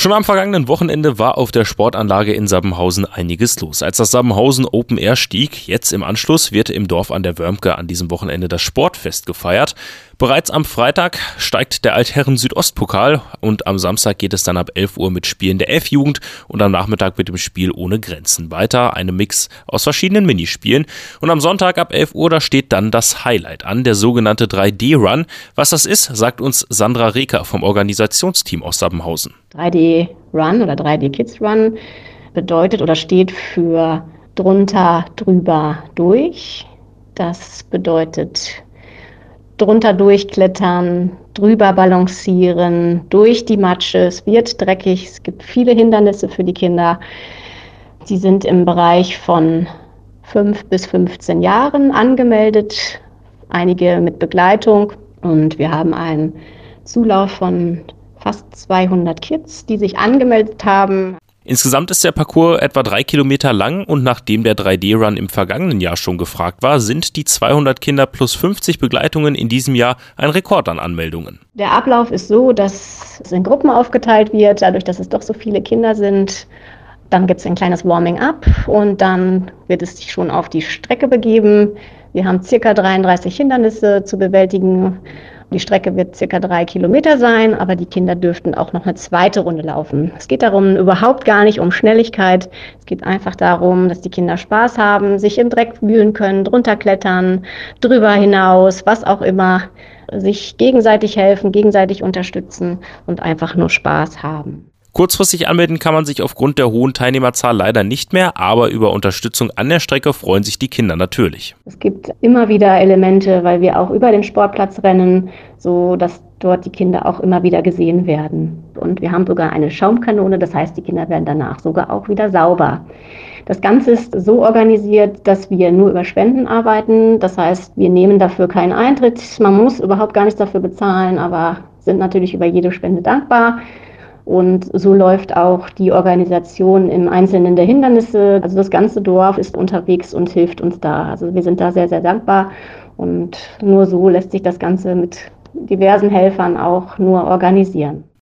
Schon am vergangenen Wochenende war auf der Sportanlage in Sabbenhausen einiges los. Als das Sabbenhausen Open Air stieg, jetzt im Anschluss wird im Dorf an der Wörmke an diesem Wochenende das Sportfest gefeiert. Bereits am Freitag steigt der Altherren Südostpokal und am Samstag geht es dann ab 11 Uhr mit Spielen der F-Jugend und am Nachmittag mit dem Spiel ohne Grenzen weiter. Eine Mix aus verschiedenen Minispielen. Und am Sonntag ab 11 Uhr, da steht dann das Highlight an, der sogenannte 3D-Run. Was das ist, sagt uns Sandra Reker vom Organisationsteam aus Sabbenhausen. 3D Run oder 3D Kids Run bedeutet oder steht für drunter, drüber, durch. Das bedeutet drunter durchklettern, drüber balancieren, durch die Matsche. Es wird dreckig, es gibt viele Hindernisse für die Kinder. Sie sind im Bereich von 5 bis 15 Jahren angemeldet, einige mit Begleitung. Und wir haben einen Zulauf von fast 200 Kids, die sich angemeldet haben. Insgesamt ist der Parcours etwa drei Kilometer lang und nachdem der 3D-Run im vergangenen Jahr schon gefragt war, sind die 200 Kinder plus 50 Begleitungen in diesem Jahr ein Rekord an Anmeldungen. Der Ablauf ist so, dass es in Gruppen aufgeteilt wird, dadurch, dass es doch so viele Kinder sind. Dann gibt es ein kleines Warming-up und dann wird es sich schon auf die Strecke begeben. Wir haben circa 33 Hindernisse zu bewältigen die Strecke wird circa drei Kilometer sein, aber die Kinder dürften auch noch eine zweite Runde laufen. Es geht darum überhaupt gar nicht um Schnelligkeit. Es geht einfach darum, dass die Kinder Spaß haben, sich im Dreck wühlen können, drunter klettern, drüber hinaus, was auch immer, sich gegenseitig helfen, gegenseitig unterstützen und einfach nur Spaß haben. Kurzfristig anmelden kann man sich aufgrund der hohen Teilnehmerzahl leider nicht mehr, aber über Unterstützung an der Strecke freuen sich die Kinder natürlich. Es gibt immer wieder Elemente, weil wir auch über den Sportplatz rennen, so dass dort die Kinder auch immer wieder gesehen werden. Und wir haben sogar eine Schaumkanone, das heißt, die Kinder werden danach sogar auch wieder sauber. Das Ganze ist so organisiert, dass wir nur über Spenden arbeiten. Das heißt, wir nehmen dafür keinen Eintritt. Man muss überhaupt gar nichts dafür bezahlen, aber sind natürlich über jede Spende dankbar. Und so läuft auch die Organisation im Einzelnen der Hindernisse. Also das ganze Dorf ist unterwegs und hilft uns da. Also wir sind da sehr, sehr dankbar. Und nur so lässt sich das Ganze mit diversen Helfern auch nur organisieren.